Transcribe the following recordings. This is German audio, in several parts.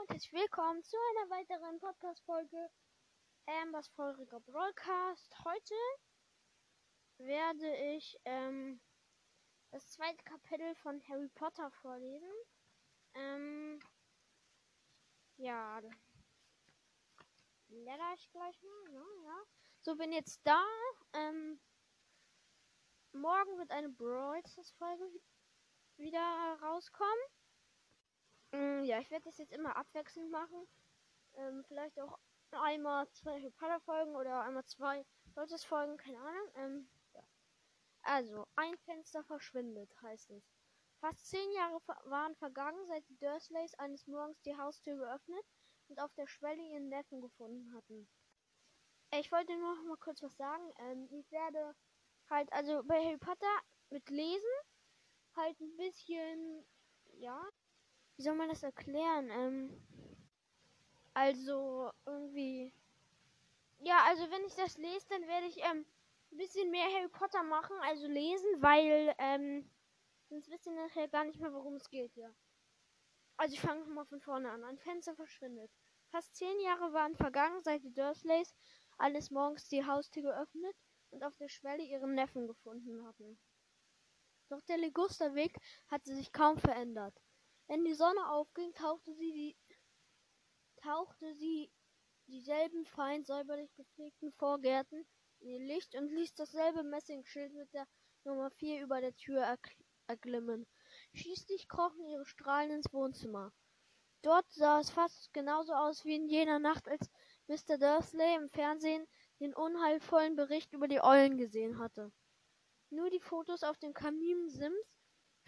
und herzlich willkommen zu einer weiteren Podcast-Folge Ambers feuriger Broadcast. Heute werde ich ähm, das zweite Kapitel von Harry Potter vorlesen. Ähm, ja, blätter ich gleich mal, ne? ja. So, bin jetzt da. Ähm, morgen wird eine Broadcast-Folge wieder rauskommen. Mm, ja, ich werde das jetzt immer abwechselnd machen. Ähm, vielleicht auch einmal zwei Harry Potter Folgen oder einmal zwei Lotus Folgen, keine Ahnung. Ähm, ja. Also, ein Fenster verschwindet, heißt es. Fast zehn Jahre waren vergangen, seit die Dursleys eines Morgens die Haustür geöffnet und auf der Schwelle ihren Neffen gefunden hatten. Ich wollte nur noch mal kurz was sagen. Ähm, ich werde halt, also bei Harry Potter mit Lesen halt ein bisschen, ja, wie soll man das erklären? Ähm, also irgendwie, ja, also wenn ich das lese, dann werde ich ähm, ein bisschen mehr Harry Potter machen, also lesen, weil ähm, sonst wisst ihr nachher gar nicht mehr, worum es geht, ja. Also ich fange nochmal von vorne an. Ein Fenster verschwindet. Fast zehn Jahre waren vergangen, seit die Dursleys eines Morgens die Haustür geöffnet und auf der Schwelle ihren Neffen gefunden hatten. Doch der Ligusterweg hatte sich kaum verändert. Wenn die Sonne aufging, tauchte sie die tauchte sie dieselben fein säuberlich gepflegten Vorgärten in ihr Licht und ließ dasselbe Messingschild mit der Nummer 4 über der Tür erglimmen. Schließlich krochen ihre Strahlen ins Wohnzimmer. Dort sah es fast genauso aus wie in jener Nacht, als Mr. Dursley im Fernsehen den unheilvollen Bericht über die Eulen gesehen hatte. Nur die Fotos auf dem Kaminsims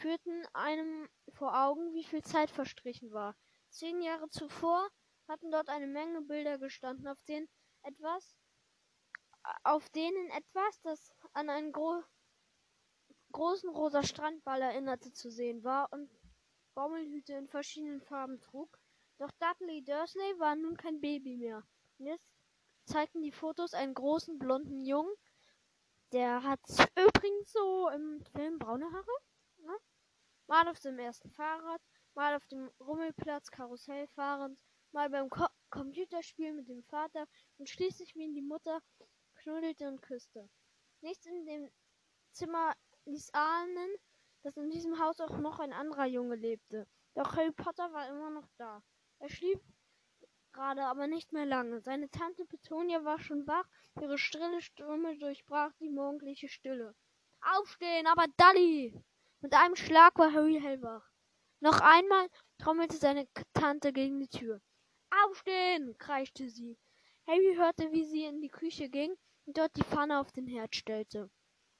führten einem vor Augen, wie viel Zeit verstrichen war. Zehn Jahre zuvor hatten dort eine Menge Bilder gestanden, auf denen etwas, auf denen etwas, das an einen gro großen rosa Strandball erinnerte, zu sehen war und Baumelhüte in verschiedenen Farben trug. Doch Dudley Dursley war nun kein Baby mehr. Jetzt zeigten die Fotos einen großen blonden Jungen. Der hat übrigens so im Film braune Haare. Mal auf dem ersten Fahrrad, mal auf dem Rummelplatz Karussell fahrend, mal beim Ko Computerspiel mit dem Vater und schließlich wie die Mutter knuddelte und küsste. Nichts in dem Zimmer ließ ahnen, dass in diesem Haus auch noch ein anderer Junge lebte. Doch Harry Potter war immer noch da. Er schlief gerade, aber nicht mehr lange. Seine Tante Petunia war schon wach, ihre strille Stimme durchbrach die morgendliche Stille. Aufstehen, aber Dudley! Mit einem Schlag war Harry hellwach. Noch einmal trommelte seine Tante gegen die Tür. Aufstehen! kreischte sie. Harry hörte, wie sie in die Küche ging und dort die Pfanne auf den Herd stellte.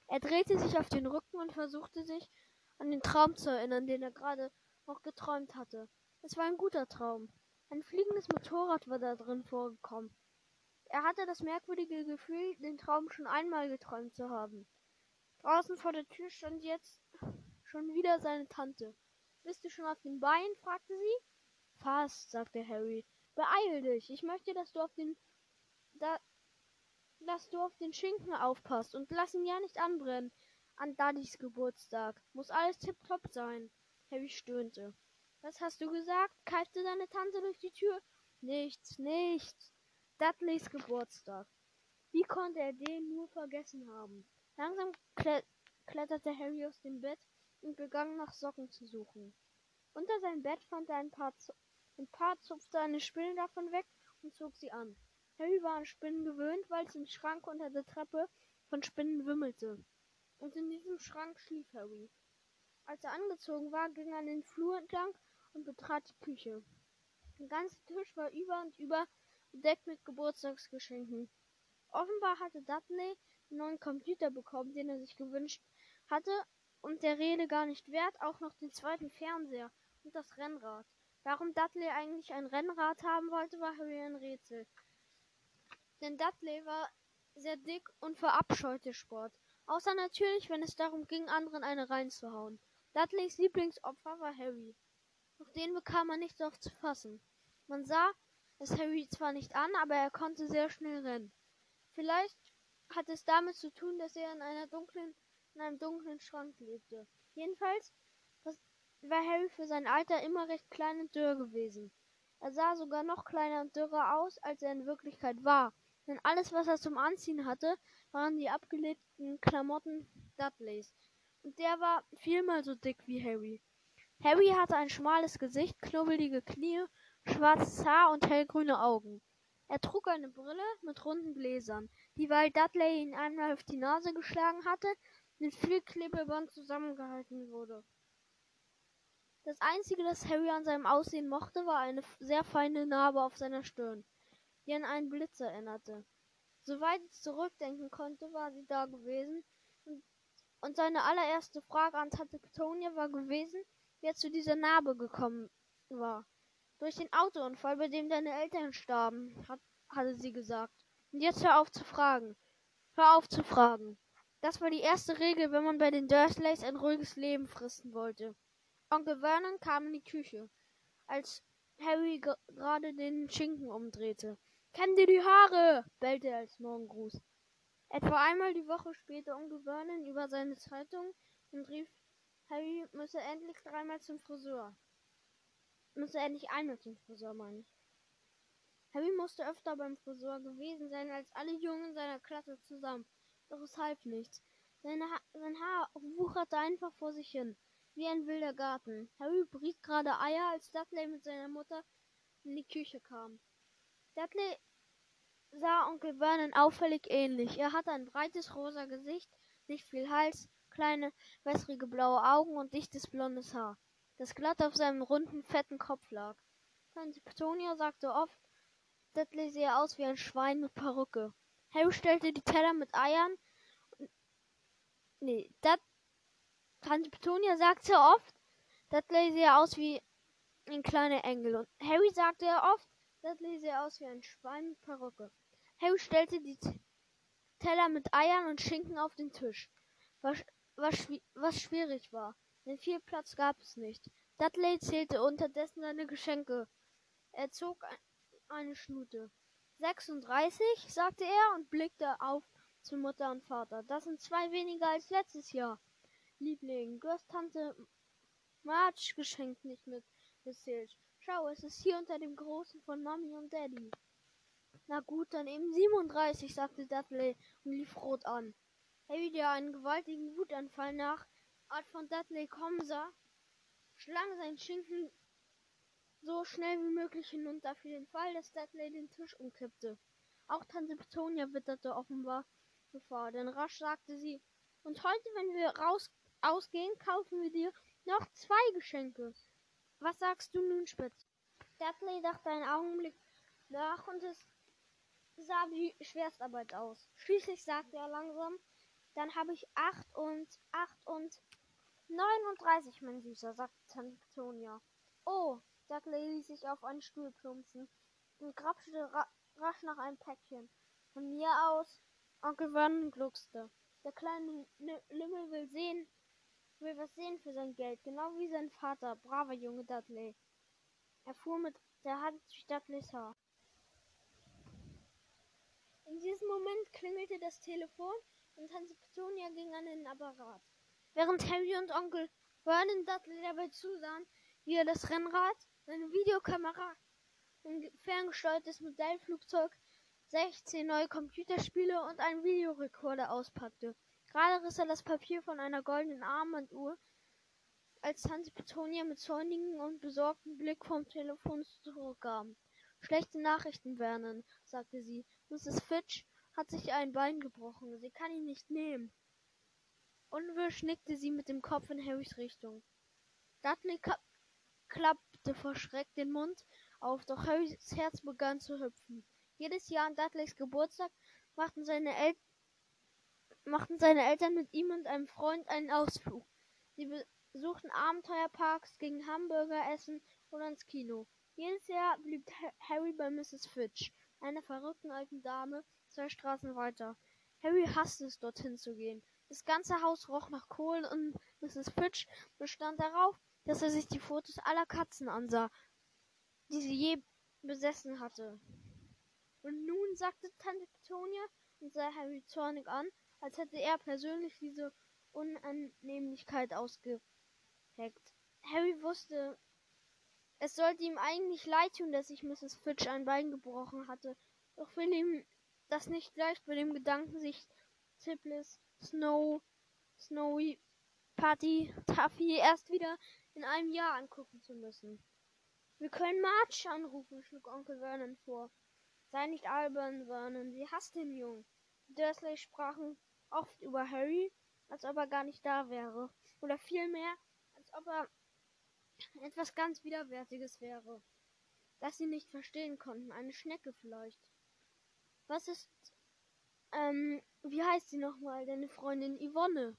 Er drehte sich auf den Rücken und versuchte sich an den Traum zu erinnern, den er gerade noch geträumt hatte. Es war ein guter Traum. Ein fliegendes Motorrad war da drin vorgekommen. Er hatte das merkwürdige Gefühl, den Traum schon einmal geträumt zu haben. Draußen vor der Tür stand jetzt schon wieder seine Tante. Bist du schon auf den Beinen? fragte sie. Fast, sagte Harry. Beeil dich. Ich möchte, dass du auf den da, dass du auf den Schinken aufpasst und lass ihn ja nicht anbrennen. An Daddys Geburtstag. Muss alles tipptopp sein. Harry stöhnte. Was hast du gesagt? keifte seine Tante durch die Tür. Nichts, nichts. Dudleys Geburtstag. Wie konnte er den nur vergessen haben? Langsam kletterte Harry aus dem Bett und begann nach Socken zu suchen. Unter seinem Bett fand er ein paar ein Paar zupfte eine Spinne davon weg und zog sie an. Harry war an Spinnen gewöhnt, weil es im Schrank unter der Treppe von Spinnen wimmelte. Und in diesem Schrank schlief Harry. Als er angezogen war, ging er den Flur entlang und betrat die Küche. Der ganze Tisch war über und über bedeckt mit Geburtstagsgeschenken. Offenbar hatte Dudley einen neuen Computer bekommen, den er sich gewünscht hatte, und der Rede gar nicht wert, auch noch den zweiten Fernseher und das Rennrad. Warum Dudley eigentlich ein Rennrad haben wollte, war Harry ein Rätsel. Denn Dudley war sehr dick und verabscheute Sport. Außer natürlich, wenn es darum ging, anderen eine reinzuhauen. Dudleys Lieblingsopfer war Harry. Doch den bekam er nicht so oft zu fassen. Man sah es Harry zwar nicht an, aber er konnte sehr schnell rennen. Vielleicht hat es damit zu tun, dass er in einer dunklen, in einem dunklen Schrank lebte. Jedenfalls war Harry für sein Alter immer recht klein und dürr gewesen. Er sah sogar noch kleiner und dürrer aus, als er in Wirklichkeit war. Denn alles, was er zum Anziehen hatte, waren die abgelegten Klamotten Dudleys. Und der war viermal so dick wie Harry. Harry hatte ein schmales Gesicht, knubbelige Knie, schwarzes Haar und hellgrüne Augen. Er trug eine Brille mit runden Gläsern, die weil Dudley ihn einmal auf die Nase geschlagen hatte, mit viel Klebeband zusammengehalten wurde. Das einzige, das Harry an seinem Aussehen mochte, war eine sehr feine Narbe auf seiner Stirn, die an einen Blitz erinnerte. Soweit es zurückdenken konnte, war sie da gewesen, und, seine allererste Frage an Tante Petunia war gewesen, wie er zu dieser Narbe gekommen war. Durch den Autounfall, bei dem deine Eltern starben, hat, hatte sie gesagt. Und jetzt hör auf zu fragen. Hör auf zu fragen. Das war die erste Regel, wenn man bei den Dursleys ein ruhiges Leben fristen wollte. Onkel Vernon kam in die Küche, als Harry gerade den Schinken umdrehte. Kämm dir die Haare, bellte er als Morgengruß. Etwa einmal die Woche später Onkel Vernon über seine Zeitung und rief, Harry müsse endlich dreimal zum Friseur. Müsse endlich einmal zum Friseur, meine ich. Harry musste öfter beim Friseur gewesen sein als alle Jungen seiner Klasse zusammen. Doch nichts. Seine ha sein Haar wucherte einfach vor sich hin wie ein wilder Garten. Harry briet gerade Eier, als Dudley mit seiner Mutter in die Küche kam. Dudley sah Onkel Vernon auffällig ähnlich. Er hatte ein breites rosa Gesicht, nicht viel Hals, kleine, wässrige blaue Augen und dichtes blondes Haar, das glatt auf seinem runden, fetten Kopf lag. Tante Petunia sagte oft, Dudley sehe aus wie ein Schwein mit Perücke. Harry stellte die Teller mit Eiern. Nee, Dud Tante Petunia sagte oft, Dudley sehe aus wie ein kleiner Engel. Und Harry sagte oft, Dudley sehe aus wie ein Schwein mit Perücke. Harry stellte die Teller mit Eiern und Schinken auf den Tisch, was, was, was schwierig war, denn viel Platz gab es nicht. Dudley zählte unterdessen seine Geschenke. Er zog eine Schnute. 36, sagte er und blickte auf zu Mutter und Vater. Das sind zwei weniger als letztes Jahr. Liebling, du hast Tante March Geschenk nicht mit gezählt. Schau, es ist hier unter dem Großen von Mami und Daddy. Na gut, dann eben 37, sagte Dudley und lief rot an. Harry, der einen gewaltigen Wutanfall nach Art von Dudley kommen sah, schlang sein Schinken so schnell wie möglich hinunter für den Fall, dass Dudley den Tisch umkippte. Auch Tante Petunia witterte offenbar Gefahr, denn rasch sagte sie, und heute, wenn wir raus ausgehen, kaufen wir dir noch zwei Geschenke. Was sagst du nun, Spitz? Dudley dachte einen Augenblick nach und es sah wie Schwerstarbeit aus. Schließlich sagte er langsam, dann habe ich acht und acht und neununddreißig, mein Süßer, sagte Tantonia. Oh, Dudley ließ sich auf einen Stuhl plumpsen und grapschte ra rasch nach einem Päckchen. Von mir aus, Onkel Vernon gluckste. Der kleine Lümmel will sehen, will was sehen für sein Geld, genau wie sein Vater, braver Junge Dudley. Er fuhr mit der Hand durch Dudleys Haar. In diesem Moment klingelte das Telefon und Tante Petunia ging an den Apparat. Während Harry und Onkel Vernon Dudley dabei zusahen, wie er das Rennrad, seine Videokamera, ein ferngesteuertes Modellflugzeug, 16 neue Computerspiele und einen Videorekorder auspackte. Gerade riss er das Papier von einer goldenen Armbanduhr, als Tante Petunia mit zornigem und besorgtem Blick vom Telefon zurückkam. Schlechte Nachrichten, Vernon, sagte sie. Mrs. Fitch hat sich ein Bein gebrochen. Sie kann ihn nicht nehmen. Unwirsch nickte sie mit dem Kopf in Harrys Richtung. Dudley klappte vor Schreck den Mund auf, doch Harrys Herz begann zu hüpfen. Jedes Jahr an Dudleys Geburtstag machten seine Eltern machten seine Eltern mit ihm und einem Freund einen Ausflug. Sie besuchten Abenteuerparks, gingen Hamburger essen oder ins Kino. Jedes Jahr blieb Harry bei Mrs. Fitch, einer verrückten alten Dame, zwei Straßen weiter. Harry hasste es, dorthin zu gehen. Das ganze Haus roch nach Kohlen und Mrs. Fitch bestand darauf, dass er sich die Fotos aller Katzen ansah, die sie je besessen hatte. Und nun, sagte Tante Petunia und sah Harry zornig an, als hätte er persönlich diese Unannehmlichkeit ausgeheckt. Harry wusste Es sollte ihm eigentlich leid tun, dass sich Mrs. Fitch ein Bein gebrochen hatte. Doch will ihm das nicht leicht bei dem Gedanken, sich Tiplis, Snow, Snowy, Patty, Taffy erst wieder in einem Jahr angucken zu müssen. Wir können March anrufen, schlug Onkel Vernon vor. Sei nicht albern, Vernon, sie hasst den Jungen. Die Dursleys sprachen oft über Harry, als ob er gar nicht da wäre. Oder vielmehr, als ob er etwas ganz Widerwärtiges wäre, das sie nicht verstehen konnten. Eine Schnecke vielleicht. Was ist, ähm, wie heißt sie nochmal, deine Freundin Yvonne?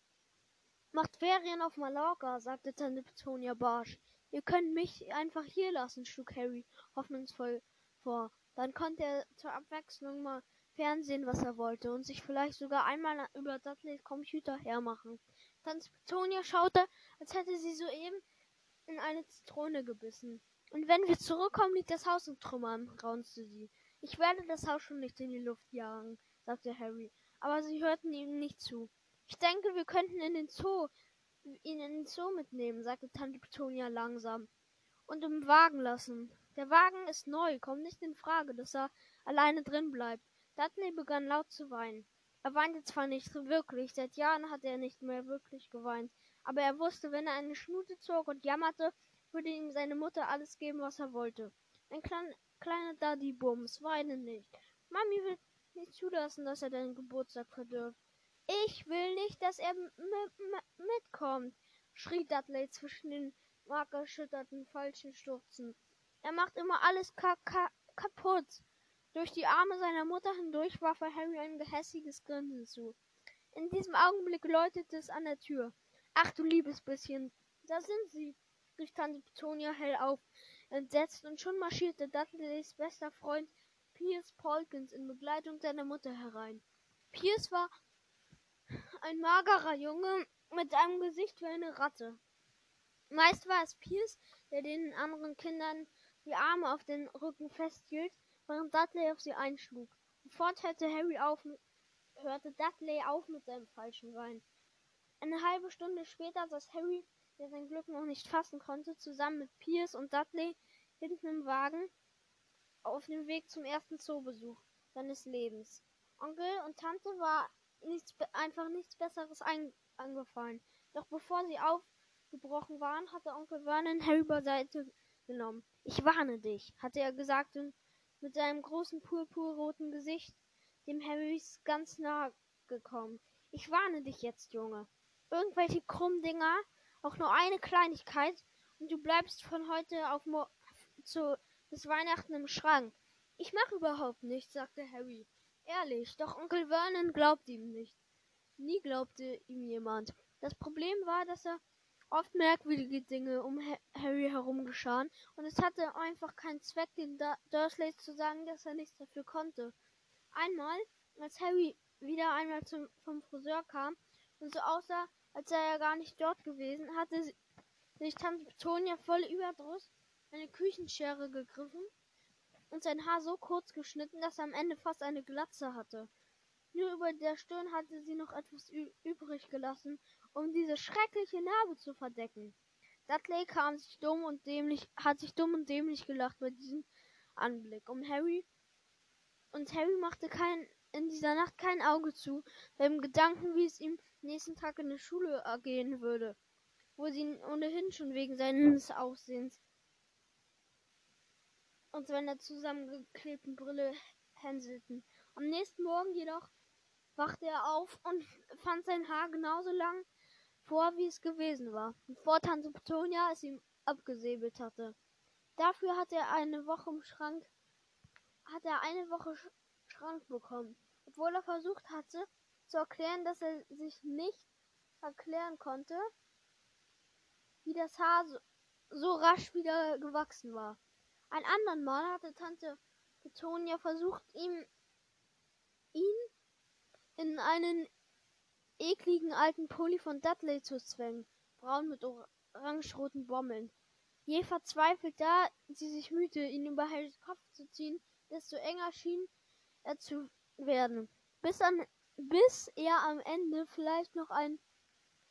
Macht Ferien auf Mallorca, sagte Tante Petunia barsch. Ihr könnt mich einfach hier lassen, schlug Harry hoffnungsvoll vor. Dann konnte er zur Abwechslung mal Fernsehen, was er wollte, und sich vielleicht sogar einmal über Dudleys Computer hermachen. Tante Petunia schaute, als hätte sie soeben in eine Zitrone gebissen. Und wenn wir zurückkommen, liegt das Haus in Trümmern, raunzte sie. Ich werde das Haus schon nicht in die Luft jagen, sagte Harry. Aber sie hörten ihm nicht zu. Ich denke, wir könnten in den Zoo, ihn in den Zoo mitnehmen, sagte Tante Petunia langsam. Und im Wagen lassen. Der Wagen ist neu, kommt nicht in Frage, dass er alleine drin bleibt. Dudley begann laut zu weinen. Er weinte zwar nicht wirklich, seit Jahren hatte er nicht mehr wirklich geweint, aber er wusste, wenn er eine Schnute zog und jammerte, würde ihm seine Mutter alles geben, was er wollte. Ein klein, kleiner Daddy-Bums, weine nicht. Mami will nicht zulassen, dass er deinen Geburtstag verdirbt. Ich will nicht, dass er mitkommt, schrie Dudley zwischen den markerschütterten falschen Stürzen. Er macht immer alles ka ka kaputt. Durch die Arme seiner Mutter hindurch warf er Harry ein gehässiges Grinsen zu. In diesem Augenblick läutete es an der Tür. Ach du liebes bisschen, da sind sie, rief Tante Petunia hell auf, entsetzt, und schon marschierte Dudleys bester Freund Piers Polkins in Begleitung seiner Mutter herein. Piers war ein magerer Junge mit einem Gesicht wie eine Ratte. Meist war es Piers, der den anderen Kindern die Arme auf den Rücken festhielt, während Dudley auf sie einschlug. Sofort hörte Harry auf, hörte Dudley auf mit seinem falschen Wein. Eine halbe Stunde später saß Harry, der sein Glück noch nicht fassen konnte, zusammen mit Piers und Dudley hinten im Wagen auf dem Weg zum ersten Zoobesuch seines Lebens. Onkel und Tante war nichts, einfach nichts Besseres angefallen. Doch bevor sie aufgebrochen waren, hatte Onkel Vernon Harry beiseite genommen. Ich warne dich, hatte er gesagt und mit seinem großen purpurroten Gesicht dem Harrys ganz nahe gekommen. Ich warne dich jetzt, Junge irgendwelche Krummdinger, auch nur eine Kleinigkeit, und du bleibst von heute auf Mo zu bis Weihnachten im Schrank. Ich mache überhaupt nichts, sagte Harry. Ehrlich, doch Onkel Vernon glaubte ihm nicht. Nie glaubte ihm jemand. Das Problem war, dass er oft merkwürdige Dinge um Harry herum geschahen, und es hatte einfach keinen Zweck, den Dursleys zu sagen, dass er nichts dafür konnte. Einmal, als Harry wieder einmal zum, vom Friseur kam und so aussah, als sei er gar nicht dort gewesen, hatte sich Tante Petunia voll Überdruss eine Küchenschere gegriffen und sein Haar so kurz geschnitten, dass er am Ende fast eine Glatze hatte. Nur über der Stirn hatte sie noch etwas übrig gelassen, um diese schreckliche Narbe zu verdecken. Dudley kam sich dumm und dämlich, hat sich dumm und dämlich gelacht bei diesem Anblick. Um Harry und Harry machte kein, in dieser Nacht kein Auge zu, beim Gedanken, wie es ihm nächsten Tag in die Schule gehen würde, wo sie ohnehin schon wegen seines Aussehens und seiner zusammengeklebten Brille hänselten. Am nächsten Morgen jedoch wachte er auf und fand sein Haar genauso lang vor, wie es gewesen war, bevor Tante Petunia es ihm abgesäbelt hatte. Dafür hat er eine Woche im Schrank, hat er eine Woche Schrank bekommen, obwohl er versucht hatte, zu erklären, dass er sich nicht erklären konnte, wie das Haar so, so rasch wieder gewachsen war. Ein andern Mal hatte Tante Petunia versucht, ihm ihn in einen ekligen alten Pulli von Dudley zu zwängen, braun mit orangeroten Bommeln. Je verzweifelter sie sich mühte, ihn über Harrys Kopf zu ziehen, desto enger schien er zu werden, bis an bis er am Ende vielleicht noch ein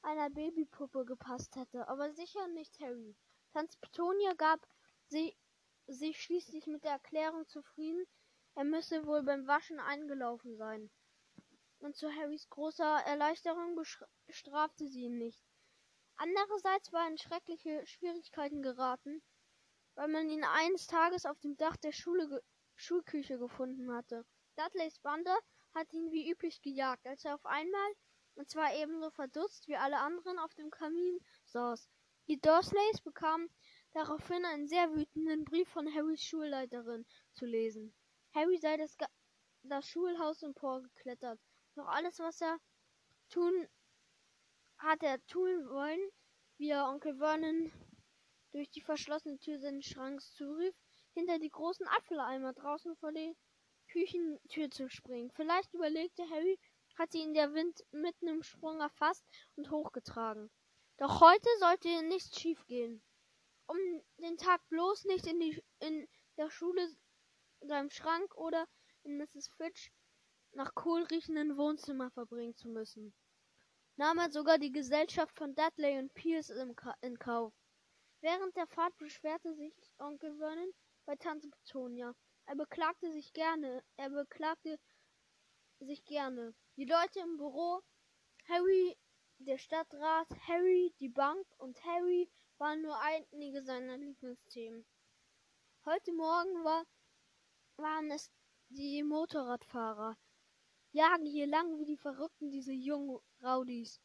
einer Babypuppe gepasst hätte, aber sicher nicht Harry. Tante Petunia gab sie, sich schließlich mit der Erklärung zufrieden, er müsse wohl beim Waschen eingelaufen sein. Und zu Harrys großer Erleichterung bestrafte sie ihn nicht. Andererseits war er in schreckliche Schwierigkeiten geraten, weil man ihn eines Tages auf dem Dach der Schule ge Schulküche gefunden hatte. Dudleys Bande hatte ihn wie üblich gejagt, als er auf einmal, und zwar ebenso verdutzt wie alle anderen, auf dem Kamin saß. Die Dursleys bekamen daraufhin einen sehr wütenden Brief von Harrys Schulleiterin zu lesen. Harry sei das, das Schulhaus emporgeklettert. Doch alles, was er tun hatte er tun wollen, wie er Onkel Vernon durch die verschlossene Tür seines Schranks zurief, hinter die großen Apfeleimer draußen vor die Küchentür zu springen. Vielleicht überlegte Harry, hatte ihn der Wind mitten im Sprung erfasst und hochgetragen. Doch heute sollte nichts schiefgehen. Um den Tag bloß nicht in, die, in der Schule, seinem Schrank oder in Mrs. Fitch nach Kohl riechenden Wohnzimmer verbringen zu müssen. Nahm er sogar die Gesellschaft von Dudley und Pierce in Kauf. Während der Fahrt beschwerte sich Onkel Vernon bei Tante Petunia. Er beklagte sich gerne, er beklagte sich gerne. Die Leute im Büro, Harry, der Stadtrat, Harry, die Bank und Harry waren nur einige seiner Lieblingsthemen. Heute Morgen war, waren es die Motorradfahrer. Jagen hier lang wie die Verrückten diese jungen Raudis,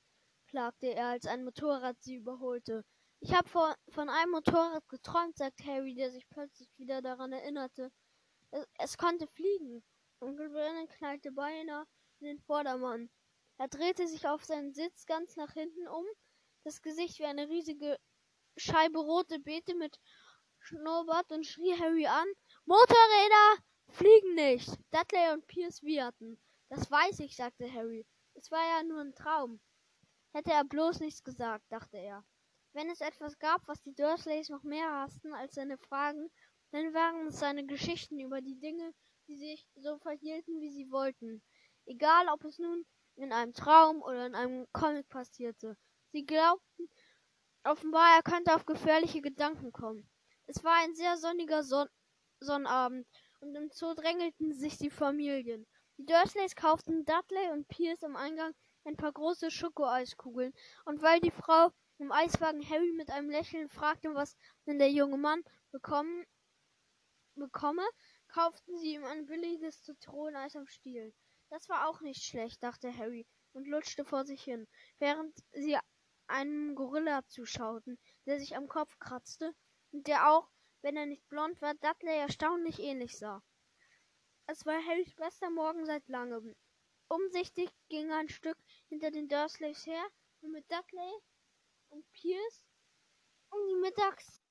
klagte er, als ein Motorrad sie überholte. Ich habe von einem Motorrad geträumt, sagt Harry, der sich plötzlich wieder daran erinnerte. Es, es konnte fliegen. Onkel Vernon knallte beinahe in den Vordermann. Er drehte sich auf seinen Sitz ganz nach hinten um, das Gesicht wie eine riesige Scheibe rote Beete mit Schnurrbart und schrie Harry an. Motorräder fliegen nicht! Dudley und Pierce wieherten. Das weiß ich, sagte Harry. Es war ja nur ein Traum. Hätte er bloß nichts gesagt, dachte er. Wenn es etwas gab, was die Dursleys noch mehr hassten als seine Fragen, dann waren es seine Geschichten über die Dinge, die sich so verhielten, wie sie wollten. Egal, ob es nun in einem Traum oder in einem Comic passierte. Sie glaubten offenbar, er könnte auf gefährliche Gedanken kommen. Es war ein sehr sonniger Son Sonnabend und im Zoo drängelten sich die Familien. Die Dursleys kauften Dudley und Pierce am Eingang ein paar große Schokoeiskugeln, und weil die Frau im Eiswagen Harry mit einem Lächeln fragte, was denn der junge Mann bekommen, bekomme, kauften sie ihm ein billiges Zitroneneis am Stiel. Das war auch nicht schlecht, dachte Harry und lutschte vor sich hin, während sie einem Gorilla zuschauten, der sich am Kopf kratzte und der auch, wenn er nicht blond war, Dudley erstaunlich ähnlich sah. Es war Harrys bester Morgen seit langem. Umsichtig ging er ein Stück hinter den Dursleys her und mit Dudley und Pierce um die Mittags.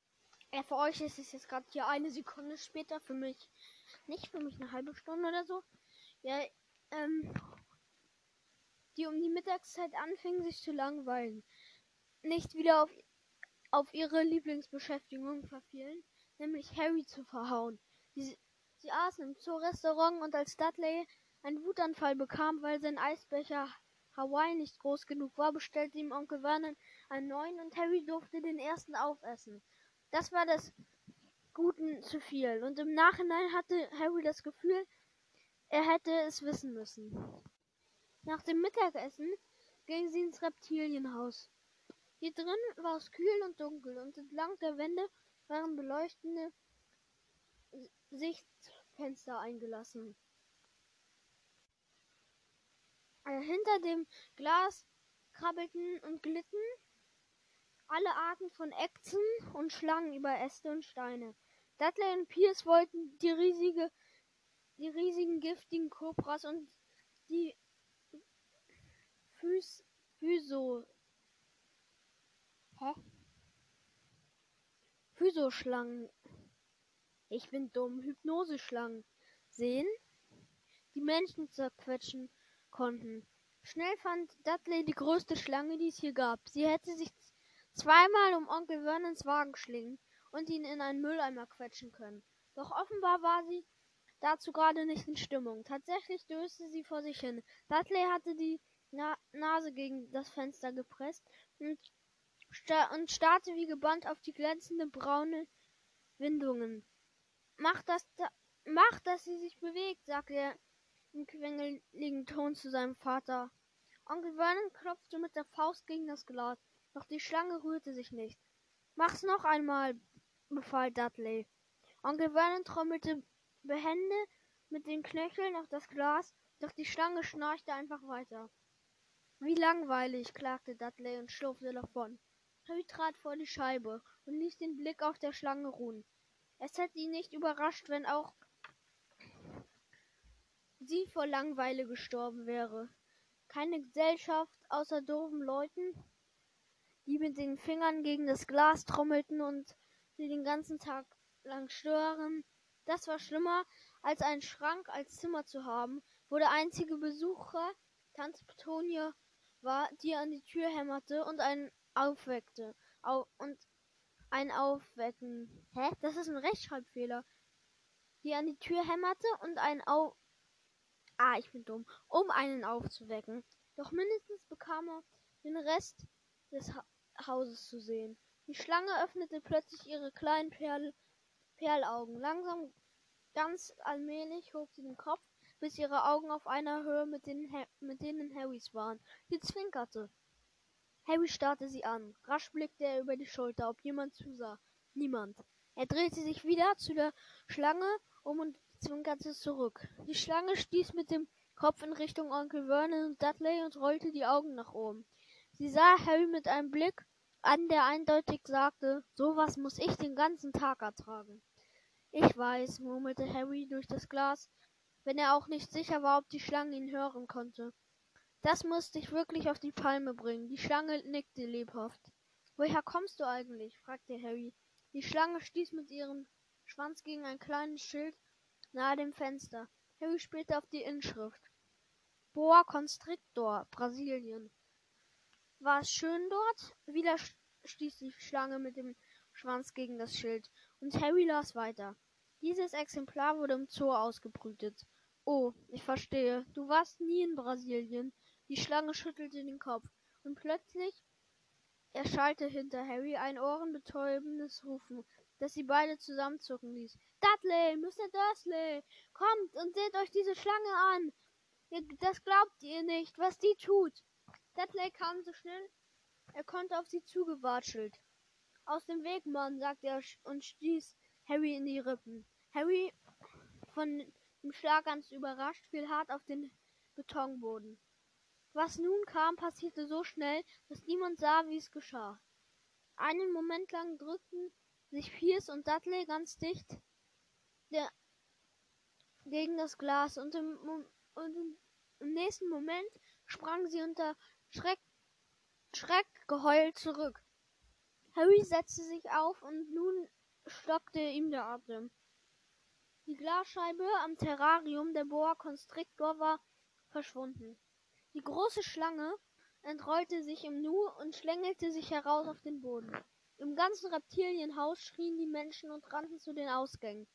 Ja, für euch ist es jetzt gerade hier eine Sekunde später, für mich nicht, für mich eine halbe Stunde oder so. Ja, ähm, die um die Mittagszeit anfingen, sich zu langweilen. Nicht wieder auf, auf ihre Lieblingsbeschäftigung verfielen, nämlich Harry zu verhauen. Sie, sie aßen im Zoo-Restaurant und als Dudley einen Wutanfall bekam, weil sein Eisbecher Hawaii nicht groß genug war, bestellte ihm Onkel Vernon einen neuen und Harry durfte den ersten aufessen. Das war das Guten zu viel und im Nachhinein hatte Harry das Gefühl, er hätte es wissen müssen. Nach dem Mittagessen gingen sie ins Reptilienhaus. Hier drin war es kühl und dunkel und entlang der Wände waren beleuchtende Sichtfenster eingelassen. Äh, hinter dem Glas krabbelten und glitten alle Arten von Echsen und Schlangen über Äste und Steine. Dudley und Pierce wollten die riesige, die riesigen giftigen Kobras und die Phys Physo Hä? Physoschlangen. Ich bin dumm. Hypnoseschlangen. Sehen? Die Menschen zerquetschen konnten. Schnell fand Dudley die größte Schlange, die es hier gab. Sie hätte sich zweimal um Onkel Vernons Wagen schlingen und ihn in einen Mülleimer quetschen können. Doch offenbar war sie dazu gerade nicht in Stimmung. Tatsächlich döste sie vor sich hin. Dudley hatte die Na Nase gegen das Fenster gepresst und, und starrte wie gebannt auf die glänzende braune Windungen. Mach, dass, da, mach, dass sie sich bewegt, sagte er im quengeligen Ton zu seinem Vater. Onkel Vernon klopfte mit der Faust gegen das Glas, doch die Schlange rührte sich nicht. Mach's noch einmal, befahl Dudley. Onkel Vernon trommelte behende mit den Knöcheln auf das Glas, doch die Schlange schnarchte einfach weiter. Wie langweilig, klagte Dudley und schlurfte davon. Harry trat vor die Scheibe und ließ den Blick auf der Schlange ruhen. Es hätte ihn nicht überrascht, wenn auch sie vor Langweile gestorben wäre. Keine Gesellschaft außer doofen Leuten, die mit den Fingern gegen das Glas trommelten und sie den ganzen Tag lang stören. Das war schlimmer, als einen Schrank als Zimmer zu haben, wo der einzige Besucher Tante Petunia war, die an die Tür hämmerte und einen aufweckte. Au und ein Aufwecken. Hä? Das ist ein Rechtschreibfehler. Die an die Tür hämmerte und ein Au Ah, ich bin dumm. Um einen aufzuwecken. Doch mindestens bekam er den Rest des ha Hauses zu sehen. Die Schlange öffnete plötzlich ihre kleinen Perl Perlaugen. Langsam, ganz allmählich hob sie den Kopf, bis ihre Augen auf einer Höhe mit, den mit denen Harrys waren. Sie zwinkerte. Harry starrte sie an. Rasch blickte er über die Schulter, ob jemand zusah. Niemand. Er drehte sich wieder zu der Schlange um und zwinkerte zurück. Die Schlange stieß mit dem Kopf in Richtung Onkel Vernon und Dudley und rollte die Augen nach oben. Sie sah Harry mit einem Blick an, der eindeutig sagte, sowas muss ich den ganzen Tag ertragen. Ich weiß, murmelte Harry durch das Glas, wenn er auch nicht sicher war, ob die Schlange ihn hören konnte. Das muss dich wirklich auf die Palme bringen. Die Schlange nickte lebhaft. Woher kommst du eigentlich? fragte Harry. Die Schlange stieß mit ihrem Schwanz gegen ein kleines Schild nahe dem Fenster. Harry spielte auf die Inschrift. Boa Constrictor, Brasilien. War es schön dort? Wieder stieß die Schlange mit dem Schwanz gegen das Schild, und Harry las weiter. Dieses Exemplar wurde im Zoo ausgebrütet. Oh, ich verstehe. Du warst nie in Brasilien. Die Schlange schüttelte den Kopf, und plötzlich erschallte hinter Harry ein ohrenbetäubendes Rufen, das sie beide zusammenzucken ließ. Dudley, Mr. Dursley, kommt und seht euch diese Schlange an. Das glaubt ihr nicht, was die tut. Dudley kam so schnell, er konnte auf sie zugewatschelt. Aus dem Weg, Mann, sagte er und stieß Harry in die Rippen. Harry, von dem Schlag ganz überrascht, fiel hart auf den Betonboden. Was nun kam, passierte so schnell, dass niemand sah, wie es geschah. Einen Moment lang drückten sich Pierce und Dudley ganz dicht der, gegen das Glas und im, und im, nächsten Moment sprangen sie unter Schreck, Schreckgeheul zurück. Harry setzte sich auf und nun stockte ihm der Atem. Die Glasscheibe am Terrarium der Boa Constrictor war verschwunden. Die große Schlange entrollte sich im Nu und schlängelte sich heraus auf den Boden. Im ganzen Reptilienhaus schrien die Menschen und rannten zu den Ausgängen.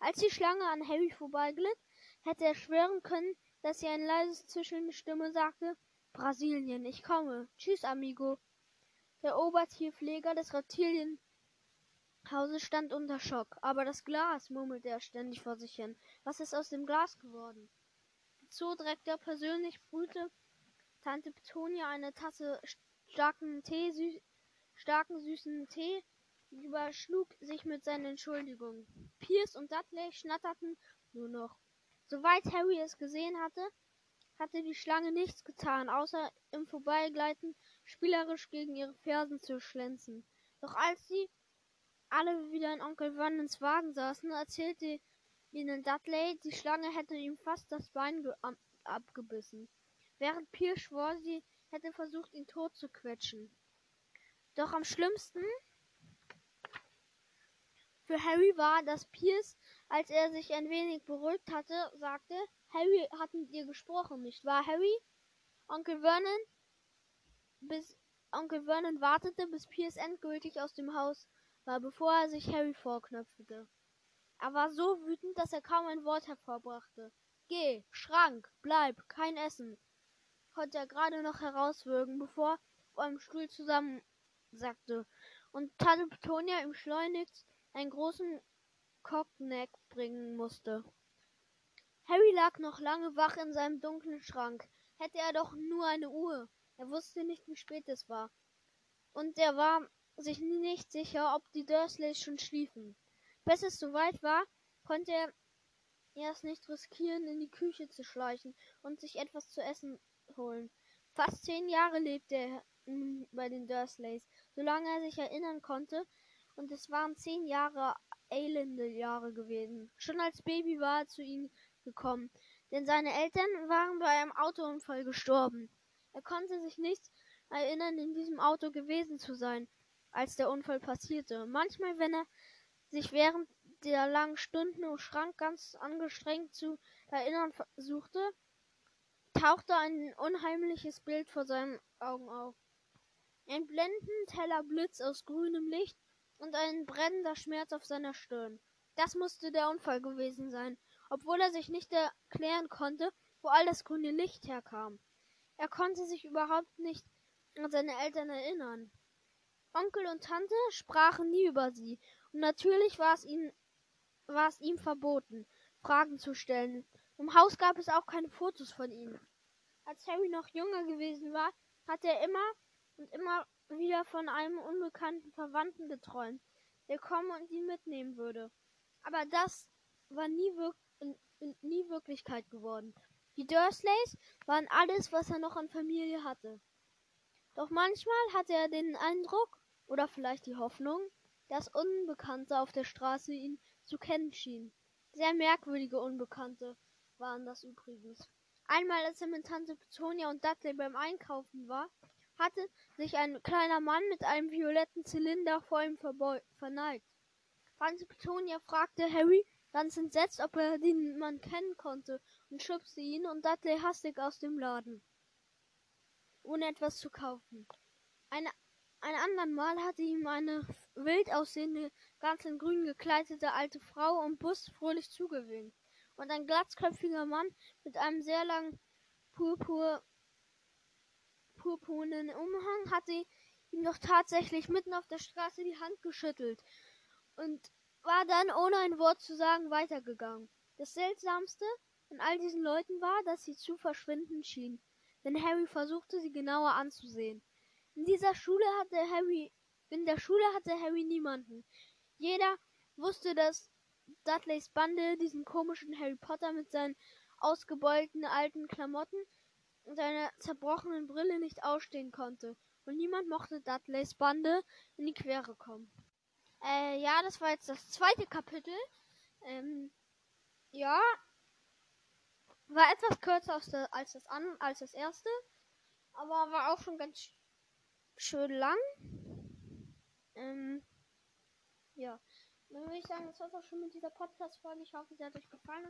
Als die Schlange an Harry vorbeiglitt, hätte er schwören können, dass sie eine leise zischelnde Stimme sagte, Brasilien, ich komme. Tschüss, amigo. Der Obertierpfleger des Reptilienhauses stand unter Schock. Aber das Glas, murmelte er ständig vor sich hin. Was ist aus dem Glas geworden? Der Zoodirektor persönlich brühte Tante Petunia eine Tasse starken Tee, sü starken süßen Tee, überschlug sich mit seinen Entschuldigungen. Pierce und Dudley schnatterten nur noch. Soweit Harry es gesehen hatte, hatte die Schlange nichts getan, außer im Vorbeigleiten spielerisch gegen ihre Fersen zu schlänzen. Doch als sie alle wieder in Onkel Vernons Wagen saßen, erzählte ihnen Dudley, die Schlange hätte ihm fast das Bein abgebissen, während Pierce schwor, sie hätte versucht, ihn tot zu quetschen. Doch am schlimmsten für Harry war, dass Pierce, als er sich ein wenig beruhigt hatte, sagte, Harry hat mit ihr gesprochen, nicht wahr, Harry? Onkel Vernon, bis Onkel Vernon wartete, bis Pierce endgültig aus dem Haus war, bevor er sich Harry vorknöpfte. Er war so wütend, dass er kaum ein Wort hervorbrachte. Geh, Schrank, bleib, kein Essen, konnte er gerade noch herauswürgen, bevor er vor einem Stuhl zusammensackte und Tante Petunia ihm schleunigst einen großen Cognac bringen musste. Harry lag noch lange wach in seinem dunklen Schrank. Hätte er doch nur eine Uhr. Er wusste nicht, wie spät es war. Und er war sich nicht sicher, ob die Dursleys schon schliefen. Bis es soweit war, konnte er erst nicht riskieren, in die Küche zu schleichen und sich etwas zu essen holen. Fast zehn Jahre lebte er bei den Dursleys, solange er sich erinnern konnte, und es waren zehn Jahre elende Jahre gewesen. Schon als Baby war er zu ihnen gekommen, denn seine Eltern waren bei einem Autounfall gestorben. Er konnte sich nicht erinnern, in diesem Auto gewesen zu sein, als der Unfall passierte. Manchmal, wenn er sich während der langen Stunden im Schrank ganz angestrengt zu erinnern versuchte, tauchte ein unheimliches Bild vor seinen Augen auf. Ein blendend heller Blitz aus grünem Licht und ein brennender Schmerz auf seiner Stirn. Das musste der Unfall gewesen sein, obwohl er sich nicht erklären konnte, wo all das grüne Licht herkam. Er konnte sich überhaupt nicht an seine Eltern erinnern. Onkel und Tante sprachen nie über sie, und natürlich war es ihnen war es ihm verboten, Fragen zu stellen. Im Haus gab es auch keine Fotos von ihm. Als Harry noch jünger gewesen war, hatte er immer und immer wieder von einem unbekannten Verwandten geträumt, der kommen und ihn mitnehmen würde. Aber das war nie, wir nie Wirklichkeit geworden. Die Dursleys waren alles, was er noch an Familie hatte. Doch manchmal hatte er den Eindruck, oder vielleicht die Hoffnung, dass Unbekannte auf der Straße ihn zu kennen schien. Sehr merkwürdige Unbekannte waren das übrigens. Einmal, als er mit Tante Petunia und Dudley beim Einkaufen war, hatte sich ein kleiner Mann mit einem violetten Zylinder vor ihm verneigt. Tante Petunia fragte Harry ganz entsetzt, ob er den Mann kennen konnte, und schubste ihn und Dudley hastig aus dem Laden, ohne etwas zu kaufen. Eine, ein andern Mal hatte ihm eine wild aussehende, ganz in grün gekleidete alte Frau am Bus fröhlich zugewinkt, und ein glatzköpfiger Mann mit einem sehr langen purpur purpurnen Umhang hatte ihm doch tatsächlich mitten auf der Straße die Hand geschüttelt und war dann ohne ein Wort zu sagen weitergegangen. Das Seltsamste an all diesen Leuten war, dass sie zu verschwinden schienen, denn Harry versuchte sie genauer anzusehen. In dieser Schule hatte Harry in der Schule hatte Harry niemanden. Jeder wusste, dass Dudleys Bande diesen komischen Harry Potter mit seinen ausgebeulten alten Klamotten und seiner zerbrochenen Brille nicht ausstehen konnte. Und niemand mochte Dudleys Bande in die Quere kommen. Äh, ja, das war jetzt das zweite Kapitel. Ähm, ja, war etwas kürzer als das, als das, an, als das erste, aber war auch schon ganz schön lang. Ähm, ja, dann würde ich sagen, das war's auch schon mit dieser Podcast-Folge. Ich hoffe, sie hat euch gefallen.